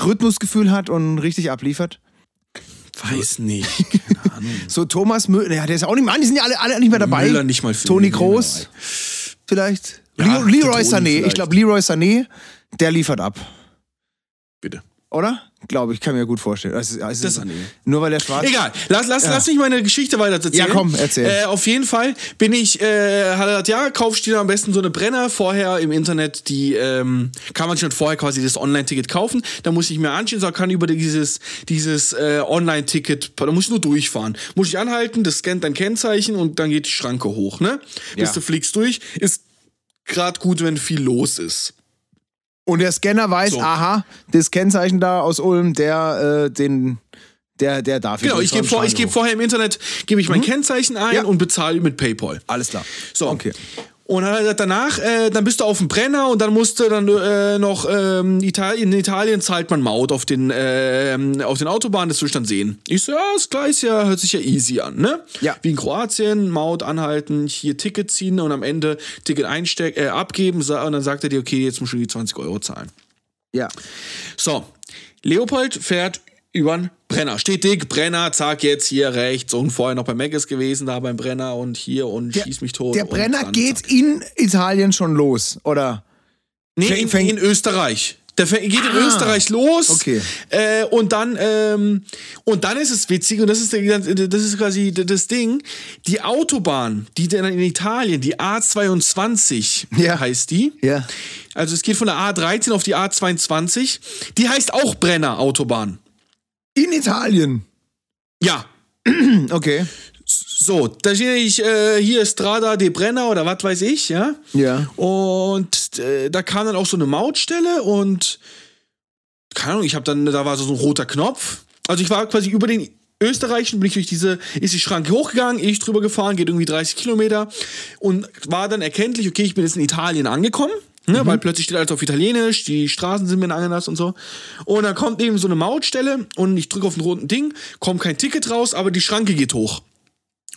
Rhythmusgefühl hat und richtig abliefert? Weiß nicht. <laughs> Keine Ahnung. So Thomas Müller, ja, der ist auch nicht mehr, die sind ja alle, alle nicht mehr dabei. Müller nicht mal für Toni Groß, vielleicht. Ja, Le Leroy Sané, ich glaube Leroy Sané, der liefert ab. Bitte. Oder? Glaube ich, kann mir gut vorstellen. Also, also, Das. Nur weil der schwarz Egal, lass, lass, lass mich meine Geschichte weiter erzählen. Ja, komm, erzähl. Äh, auf jeden Fall bin ich, äh, hat er gesagt, ja, kaufst dir am besten so eine Brenner vorher im Internet, die ähm, kann man schon vorher quasi das Online-Ticket kaufen. Da muss ich mir anschauen, so kann über dieses, dieses äh, Online-Ticket, da muss ich nur durchfahren. Muss ich anhalten, das scannt dein Kennzeichen und dann geht die Schranke hoch, ne? Bis Ja. du fliegst durch. Ist gerade gut, wenn viel los ist. Und der Scanner weiß, So. aha, das Kennzeichen da aus Ulm, der, äh, den, der, der darf Genau, ich gebe vor, ich gebe vorher im Internet, gebe ich mein Kennzeichen ein Mhm. Ja. und bezahle mit PayPal. Alles klar. So. Okay. Und dann hat er gesagt, danach, äh, dann bist du auf dem Brenner und dann musst du dann äh, noch, ähm, Italien, in Italien zahlt man Maut auf den, ähm, auf den Autobahnen, das will ich dann sehen. Ich so, ja, ist klar, ist ja, hört sich ja easy an, ne? Ja. Wie in Kroatien, Maut anhalten, hier Ticket ziehen und am Ende Ticket einstecken, äh, abgeben und dann sagt er dir, okay, jetzt musst du die 20 Euro zahlen. Ja. So, Leopold fährt übern Brenner. Steht dick, Brenner, zack, jetzt hier rechts und vorher noch bei Meckes gewesen, da beim Brenner und hier und schieß mich tot. Der Brenner dann, geht zack. in Italien schon los, oder? Nee, in, in Österreich. Der geht in Ah, Österreich los. okay. Äh, und dann ähm, und dann ist es witzig und das ist der, das ist quasi das Ding. Die Autobahn, die dann in Italien, die A22 Ja. heißt die. Ja. Also es geht von der A13 auf die A22. Die heißt auch Brenner Autobahn. In Italien. Ja. <clears throat> Okay. So, da stehe ich, äh, hier Strada de Brenner oder was weiß ich, ja. Ja. Und äh, da kam dann auch so eine Mautstelle und keine Ahnung, ich habe dann, da war so ein roter Knopf. Also ich war quasi über den Österreichischen, bin ich durch diese, ist die Schranke hochgegangen, ich drüber gefahren, geht irgendwie 30 Kilometer und war dann erkenntlich, okay, ich bin jetzt in Italien angekommen. Ne, Weil plötzlich steht alles auf Italienisch, die Straßen sind mir anders und so. Und dann kommt eben so eine Mautstelle und ich drücke auf den roten Ding, kommt kein Ticket raus, aber die Schranke geht hoch.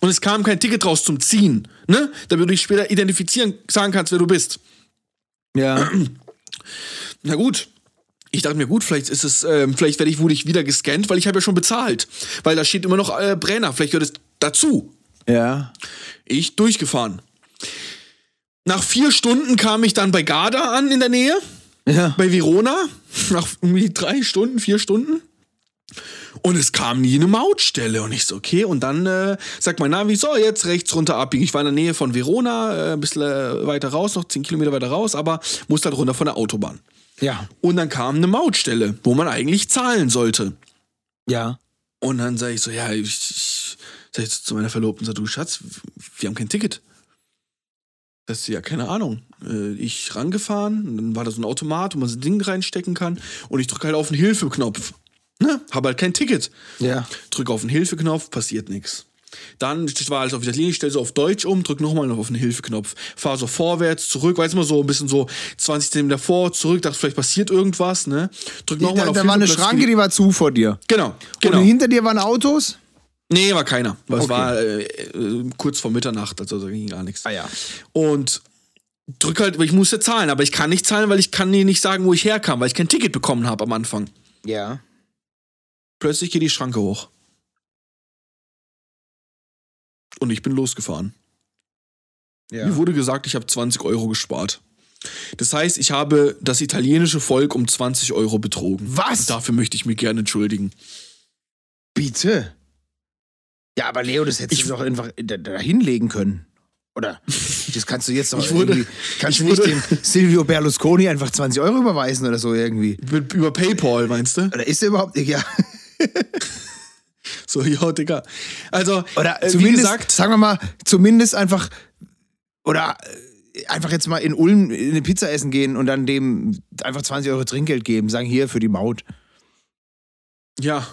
Und es kam kein Ticket raus zum Ziehen, ne? Damit du dich später identifizieren, sagen kannst, wer du bist. Ja. <clears throat> Na gut. Ich dachte mir, gut, vielleicht ist es, ähm, vielleicht werde ich, wurde ich wieder gescannt, weil ich habe ja schon bezahlt. Weil da steht immer noch äh, Brenner, vielleicht gehört es dazu. ja. Ich durchgefahren. Nach vier Stunden kam ich dann bei Garda an in der Nähe, Ja. bei Verona. Nach irgendwie drei Stunden, vier Stunden. Und es kam nie eine Mautstelle. Und ich so, okay. Und dann äh, sagt mein Navi, so, jetzt rechts runter abbiegen. Ich war in der Nähe von Verona, äh, ein bisschen äh, weiter raus, noch zehn Kilometer weiter raus, aber musste halt runter von der Autobahn. Ja. Und dann kam eine Mautstelle, wo man eigentlich zahlen sollte. Ja. Und dann sage ich so, ja, ich, ich sag ich zu meiner Verlobten, so, du Schatz, wir haben kein Ticket. Das ist ja keine Ahnung. Äh, Ich rangefahren, dann war da so ein Automat, wo man so ein Ding reinstecken kann. Und ich drücke halt auf den Hilfeknopf. Ne? Hab halt kein Ticket. Ja. Drücke auf den Hilfeknopf, passiert nichts. Dann war alles auf Italienisch, stell so auf Deutsch um, drück nochmal auf den Hilfeknopf. Fahr so vorwärts, zurück, weiß mal so ein bisschen so 20 Zentimeter vor, zurück, dachte vielleicht passiert irgendwas, ne? Drück nochmal Da, auf da war eine Schranke, die war zu vor dir. Genau, Genau. genau. Und hinter dir waren Autos? Nee, war keiner. Weil Es Okay. war äh, äh, kurz vor Mitternacht, also da ging gar nichts. Ah ja. Und drück halt, ich musste zahlen, aber ich kann nicht zahlen, weil ich kann dir nicht sagen, wo ich herkam, weil ich kein Ticket bekommen habe am Anfang. Ja. Plötzlich geht die Schranke hoch. Und ich bin losgefahren. ja. Mir wurde gesagt, ich habe 20 Euro gespart. Das heißt, ich habe das italienische Volk um 20 Euro betrogen. Was? Dafür möchte ich mich gerne entschuldigen. Bitte. Ja, aber Leo, das hättest Ich- du doch einfach da, da hinlegen können. Oder? <laughs> Das kannst du jetzt doch Ich wurde- irgendwie. Kannst ich du nicht dem Silvio Berlusconi einfach 20 Euro überweisen oder so irgendwie? Über PayPal, meinst du? Oder ist er überhaupt. Ja. <laughs> So, ja, Digga. Also, Oder äh, zumindest, gesagt, sagen wir mal, zumindest einfach. Oder äh, einfach jetzt mal in Ulm eine Pizza essen gehen und dann dem einfach 20 Euro Trinkgeld geben. Sagen hier für die Maut. ja.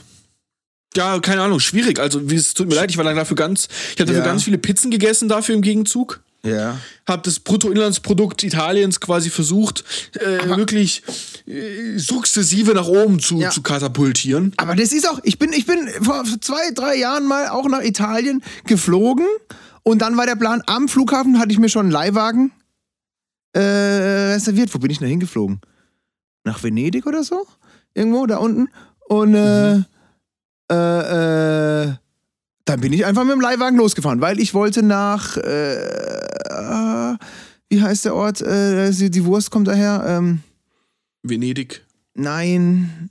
Ja, keine Ahnung, schwierig. Also, wie, es tut mir leid, ich war dann dafür ganz, ich habe dafür Ja. ganz viele Pizzen gegessen dafür im Gegenzug. Ja. Habe das Bruttoinlandsprodukt Italiens quasi versucht, äh, wirklich äh, sukzessive nach oben zu, Ja. zu katapultieren. Aber das ist auch, ich bin, ich bin vor zwei, drei Jahren mal auch nach Italien geflogen und dann war der Plan, am Flughafen hatte ich mir schon einen Leihwagen äh, reserviert. Wo bin ich denn hingeflogen? Nach Venedig oder so? Irgendwo da unten. Und äh, äh, äh, dann bin ich einfach mit dem Leihwagen losgefahren, weil ich wollte nach, äh, äh, wie heißt der Ort? Äh, die Wurst kommt daher. Ähm, Venedig, nein.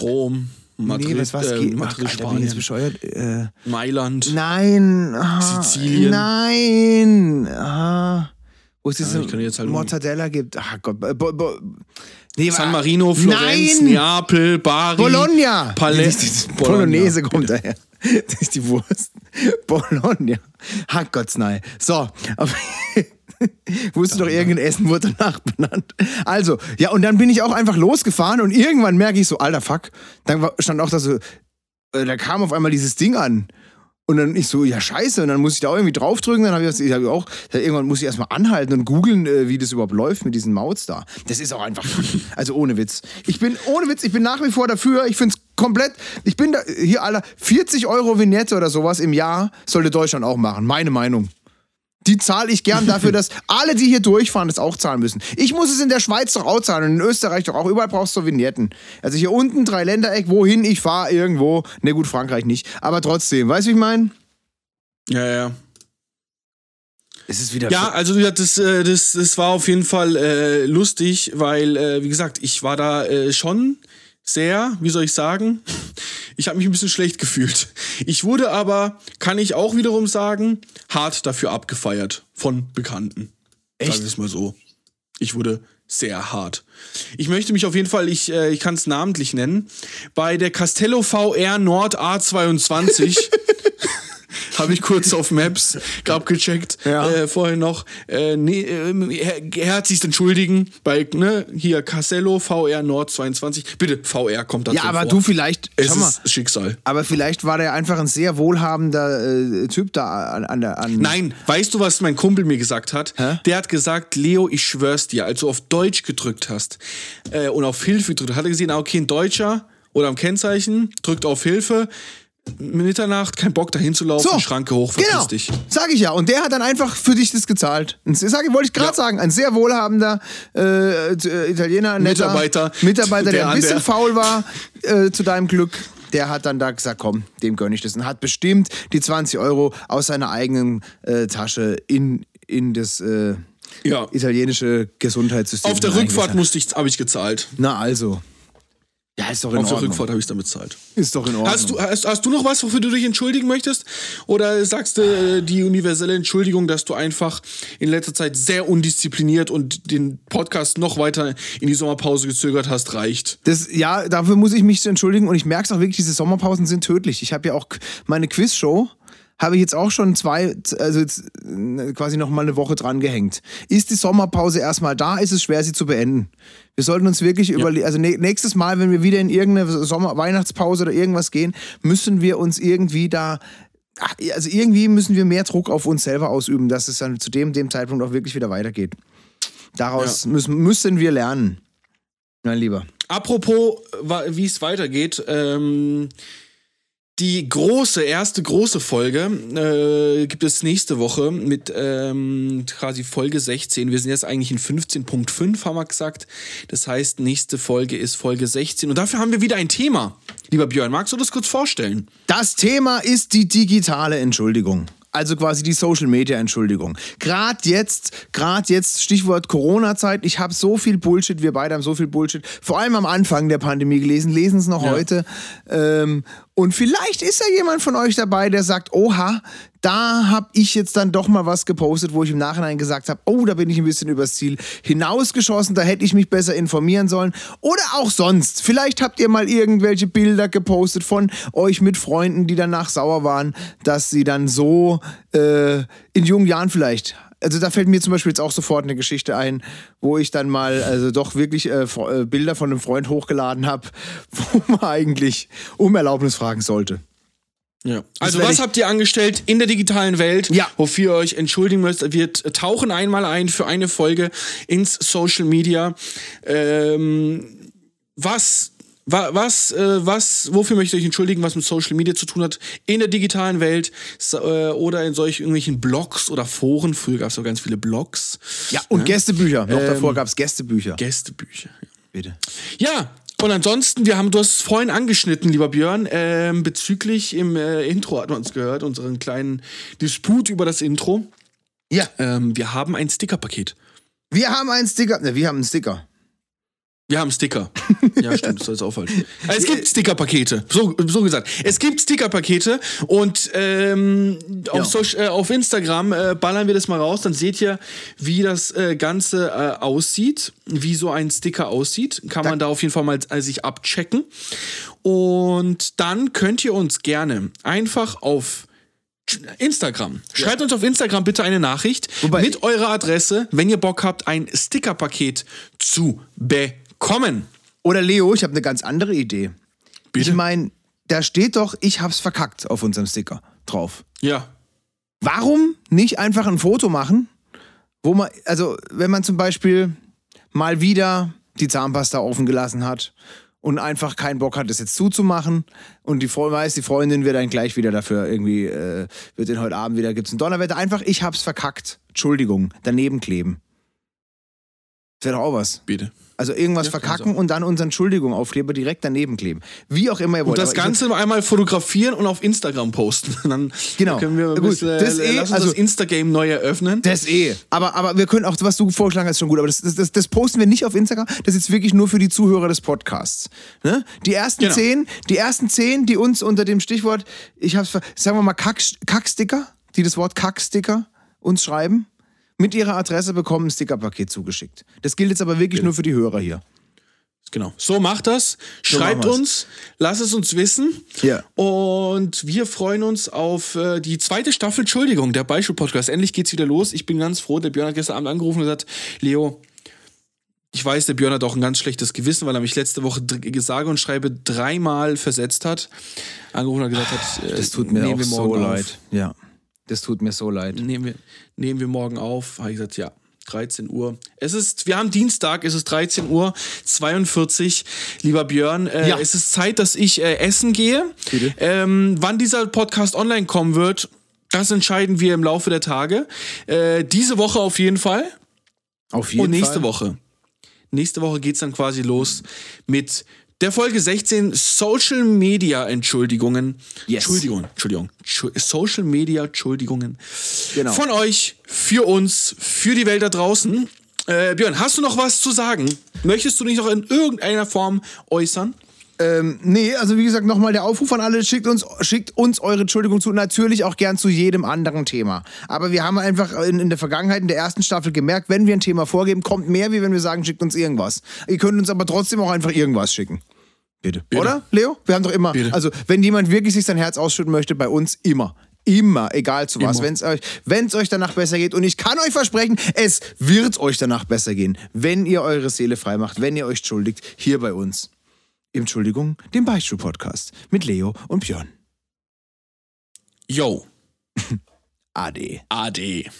Rom, Madrid, nee, was war's? äh, Ge- Madrid Alter, Spanien, bescheuert. Äh, Mailand. Nein. Ah, Sizilien. Nein. Ah, wo es diese jetzt halt Mortadella gibt. Ach Gott. Bo, bo, bo, nee, San Marino, Florenz, Nein. Neapel, Bari, Bologna. Das Bolognese kommt daher. Das ist die Wurst. <laughs> Bologna. Hackgotts nein. So. Du <laughs> doch, irgendein Essen wurde danach benannt. Also, ja, und dann bin ich auch einfach losgefahren und irgendwann merke ich so, alter Fuck. Dann stand auch da so, äh, da kam auf einmal dieses Ding an. Und dann ich so, ja scheiße, und dann muss ich da auch irgendwie draufdrücken, dann habe ich, das- ich hab auch, irgendwann muss ich erstmal anhalten und googeln, äh, wie das überhaupt läuft mit diesen Mauts da. Das ist auch einfach, also ohne Witz. Ich bin, ohne Witz, ich bin nach wie vor dafür, ich finde es komplett, ich bin da, hier aller 40 Euro Vignette oder sowas im Jahr sollte Deutschland auch machen, meine Meinung. Die zahle ich gern dafür, <laughs> dass alle, die hier durchfahren, das auch zahlen müssen. Ich muss es in der Schweiz doch auch zahlen und in Österreich doch auch. Überall brauchst du Vignetten. Also hier unten, drei Ländereck, wohin ich fahre, irgendwo. Ne, gut, Frankreich nicht. Aber trotzdem, weißt du, wie ich meine? Ja, ja. Es ist wieder. Ja, also das, äh, das, das war auf jeden Fall äh, lustig, weil, äh, wie gesagt, ich war da äh, schon sehr, wie soll ich sagen, ich habe mich ein bisschen schlecht gefühlt. Ich wurde aber, kann ich auch wiederum sagen, hart dafür abgefeiert von Bekannten. Echt? Sagen wir es mal so. Ich wurde sehr hart. Ich möchte mich auf jeden Fall, ich, äh, ich kann es namentlich nennen, bei der Castello VR Nord A22 <laughs> <laughs> habe ich kurz auf Maps abgecheckt, Ja. äh, vorhin noch, äh, nee, äh, her herzlichst entschuldigen, bei, ne, hier Castello VR Nord 22, bitte, VR kommt dazu ja, aber vor. du vielleicht. es schau mal, ist Schicksal. aber vielleicht war der einfach ein sehr wohlhabender äh, Typ da an, an der. An Nein, weißt du, was mein Kumpel mir gesagt hat? Hä? Der hat gesagt, Leo, ich schwör's dir, als du auf Deutsch gedrückt hast äh, und auf Hilfe gedrückt hast, hat er gesehen, ah, okay, ein Deutscher oder am Kennzeichen drückt auf Hilfe, Mitternacht, kein Bock dahin zu laufen, So, Schranke hoch, genau, dich. sag ich ja. Und der hat dann einfach für dich das gezahlt. Das sag, wollte ich gerade Ja. sagen. Ein sehr wohlhabender äh, äh, Italiener, netter Mitarbeiter, Mitarbeiter, der, der ein bisschen der- faul war äh, zu deinem Glück. Der hat dann da gesagt, komm, dem gönn ich das. Und hat bestimmt die 20 Euro aus seiner eigenen äh, Tasche in, in das äh, Ja. italienische Gesundheitssystem. Auf der Rückfahrt hineingezahlt. musste ich, habe ich gezahlt. Na also. Ja, ist doch in Auf der Ordnung. Rückfahrt habe ich damit bezahlt. Ist doch in Ordnung. Hast du, hast, hast du noch was, wofür du dich entschuldigen möchtest? Oder sagst du äh, die universelle Entschuldigung, dass du einfach in letzter Zeit sehr undiszipliniert und den Podcast noch weiter in die Sommerpause gezögert hast, reicht? Das, ja, dafür muss ich mich entschuldigen und ich merke es auch wirklich, diese Sommerpausen sind tödlich. Ich habe ja auch meine Quizshow, habe ich jetzt auch schon zwei, also jetzt äh, quasi noch mal eine Woche dran gehängt. Ist die Sommerpause erstmal da, ist es schwer, sie zu beenden. Wir sollten uns wirklich überlegen, also nä- nächstes Mal, wenn wir wieder in irgendeine Sommer Weihnachtspause oder irgendwas gehen, müssen wir uns irgendwie da also irgendwie müssen wir mehr Druck auf uns selber ausüben, dass es dann zu dem, dem Zeitpunkt auch wirklich wieder weitergeht. Daraus müssen, müssen wir lernen. Mein Lieber. Apropos, wie es weitergeht, ähm, Die große, erste große Folge äh, gibt es nächste Woche mit ähm, quasi Folge 16. Wir sind jetzt eigentlich in 15.5, haben wir gesagt. Das heißt, nächste Folge ist Folge 16. Und dafür haben wir wieder ein Thema. Lieber Björn, magst du das kurz vorstellen? Das Thema ist die digitale Entschuldigung. Also quasi die Social Media Entschuldigung. Gerade jetzt, gerade jetzt, Stichwort Corona-Zeit, ich habe so viel Bullshit, wir beide haben so viel Bullshit, vor allem am Anfang der Pandemie gelesen, lesen es noch Ja. heute. Ähm, und vielleicht ist ja jemand von euch dabei, der sagt, oha, da habe ich jetzt dann doch mal was gepostet, wo ich im Nachhinein gesagt habe, oh, da bin ich ein bisschen übers Ziel hinausgeschossen, da hätte ich mich besser informieren sollen. Oder auch sonst. Vielleicht habt ihr mal irgendwelche Bilder gepostet von euch mit Freunden, die danach sauer waren, dass sie dann so äh, in jungen Jahren vielleicht. Also da fällt mir zum Beispiel jetzt auch sofort eine Geschichte ein, wo ich dann mal also doch wirklich äh, äh, Bilder von einem Freund hochgeladen habe, <laughs> wo man eigentlich um Erlaubnis fragen sollte. Ja. Also was habt ihr angestellt in der digitalen Welt, Ja. wofür ihr euch entschuldigen müsst? Wir tauchen einmal ein für eine Folge ins Social Media. Ähm, was, wa, was, äh, was, wofür möchtet ihr euch entschuldigen, was mit Social Media zu tun hat in der digitalen Welt äh, oder in solchen irgendwelchen Blogs oder Foren? Früher gab es auch ganz viele Blogs. Ja, und Gästebücher. Noch Ähm, davor gab es Gästebücher. Gästebücher. Bitte. Ja, und ansonsten, wir haben, du hast es vorhin angeschnitten, lieber Björn, ähm, bezüglich im äh, Intro hat man uns gehört, unseren kleinen Disput über das Intro. Ja, Ähm, wir haben ein Stickerpaket. wir haben einen Sticker. Ne, wir haben einen Sticker. Wir haben Sticker. <laughs> Ja, stimmt, das ist auch falsch. Also es gibt Stickerpakete, so, so gesagt. Es gibt Stickerpakete und ähm, auf, Ja. Social, äh, auf Instagram äh, ballern wir das mal raus, dann seht ihr, wie das äh, Ganze äh, aussieht, wie so ein Sticker aussieht. Kann man da auf jeden Fall mal äh, sich abchecken. Und dann könnt ihr uns gerne einfach auf Instagram. Schreibt uns auf Instagram bitte eine Nachricht Wobei- mit eurer Adresse, wenn ihr Bock habt, ein Stickerpaket zu bekommen. Oder Leo, ich habe eine ganz andere Idee. Bitte? Ich meine, da steht doch, ich hab's verkackt auf unserem Sticker drauf. Ja. Warum nicht einfach ein Foto machen, wo man, also wenn man zum Beispiel mal wieder die Zahnpasta offen gelassen hat und einfach keinen Bock hat, das jetzt zuzumachen und die Frau weiß, die Freundin wird dann gleich wieder dafür irgendwie, äh, wird den heute Abend wieder, gibt's ein Donnerwetter, einfach, ich hab's verkackt, Entschuldigung, daneben kleben. Das wäre doch auch was. Bitte. Also irgendwas Ja, verkacken und dann unseren Entschuldigung-Aufkleber direkt daneben kleben. Wie auch immer ihr wollt. Und das Aber Ganze einmal fotografieren und auf Instagram posten. <laughs> Dann Genau. können wir Gut, bisschen, das eh, lass uns also- das Instagame neu eröffnen. Das eh. Aber, aber wir können auch, was du vorgeschlagen hast, schon gut. Aber das, das, das, das posten wir nicht auf Instagram. Das ist jetzt wirklich nur für die Zuhörer des Podcasts. Ne? Die ersten Genau. zehn, die ersten zehn, die uns unter dem Stichwort, ich hab's, sagen wir mal Kack, Kacksticker, die das Wort Kacksticker uns schreiben, mit ihrer Adresse bekommen ein Stickerpaket zugeschickt. Das gilt jetzt aber wirklich nur für die Hörer hier. Genau. So macht das. Schreibt wir's. uns, lasst es uns wissen. Ja. Und wir freuen uns auf äh, die zweite Staffel, Entschuldigung, der Beispiel-Podcast. Endlich geht's wieder los. Ich bin ganz froh. Der Björn hat gestern Abend angerufen und gesagt, Leo, ich weiß, der Björn hat auch ein ganz schlechtes Gewissen, weil er mich letzte Woche sage und schreibe dreimal versetzt hat. Angerufen und gesagt hat, äh, Das tut mir auch so morgen auf. leid. Ja. Das tut mir so leid. nehmen wir, nehmen wir morgen auf. Habe ich gesagt, ja. 13 Uhr. Es ist, wir haben Dienstag, es ist 13 Uhr 42. Lieber Björn, äh, Ja. es ist Zeit, dass ich äh, essen gehe. Bitte. Ähm, wann dieser Podcast online kommen wird, das entscheiden wir im Laufe der Tage. Äh, diese Woche auf jeden Fall. Auf jeden Und nächste Fall. Woche. Nächste Woche geht's dann quasi los mit der Folge 16 Social Media Entschuldigungen. Yes. Entschuldigung, Entschuldigung. Schu- Social Media Entschuldigungen. Genau. Von euch, für uns, für die Welt da draußen. Äh, Björn, hast du noch was zu sagen? Möchtest du dich noch in irgendeiner Form äußern? Ähm, nee, also wie gesagt, nochmal der Aufruf an alle, schickt uns, schickt uns eure Entschuldigung zu, natürlich auch gern zu jedem anderen Thema. Aber wir haben einfach in, in der Vergangenheit, in der ersten Staffel gemerkt, wenn wir ein Thema vorgeben, kommt mehr, wie wenn wir sagen, schickt uns irgendwas. Ihr könnt uns aber trotzdem auch einfach irgendwas schicken. Bitte. Oder, Leo? Wir haben doch immer, Bitte. also wenn jemand wirklich sich sein Herz ausschütten möchte, bei uns immer. Immer, egal zu was. Wenn es euch, wenn's euch danach besser geht, und ich kann euch versprechen, es wird euch danach besser gehen, wenn ihr eure Seele frei macht, wenn ihr euch entschuldigt, hier bei uns. Entschuldigung, dem Beichtstuhl-Podcast mit Leo und Björn. Yo, <laughs> Ade. AD.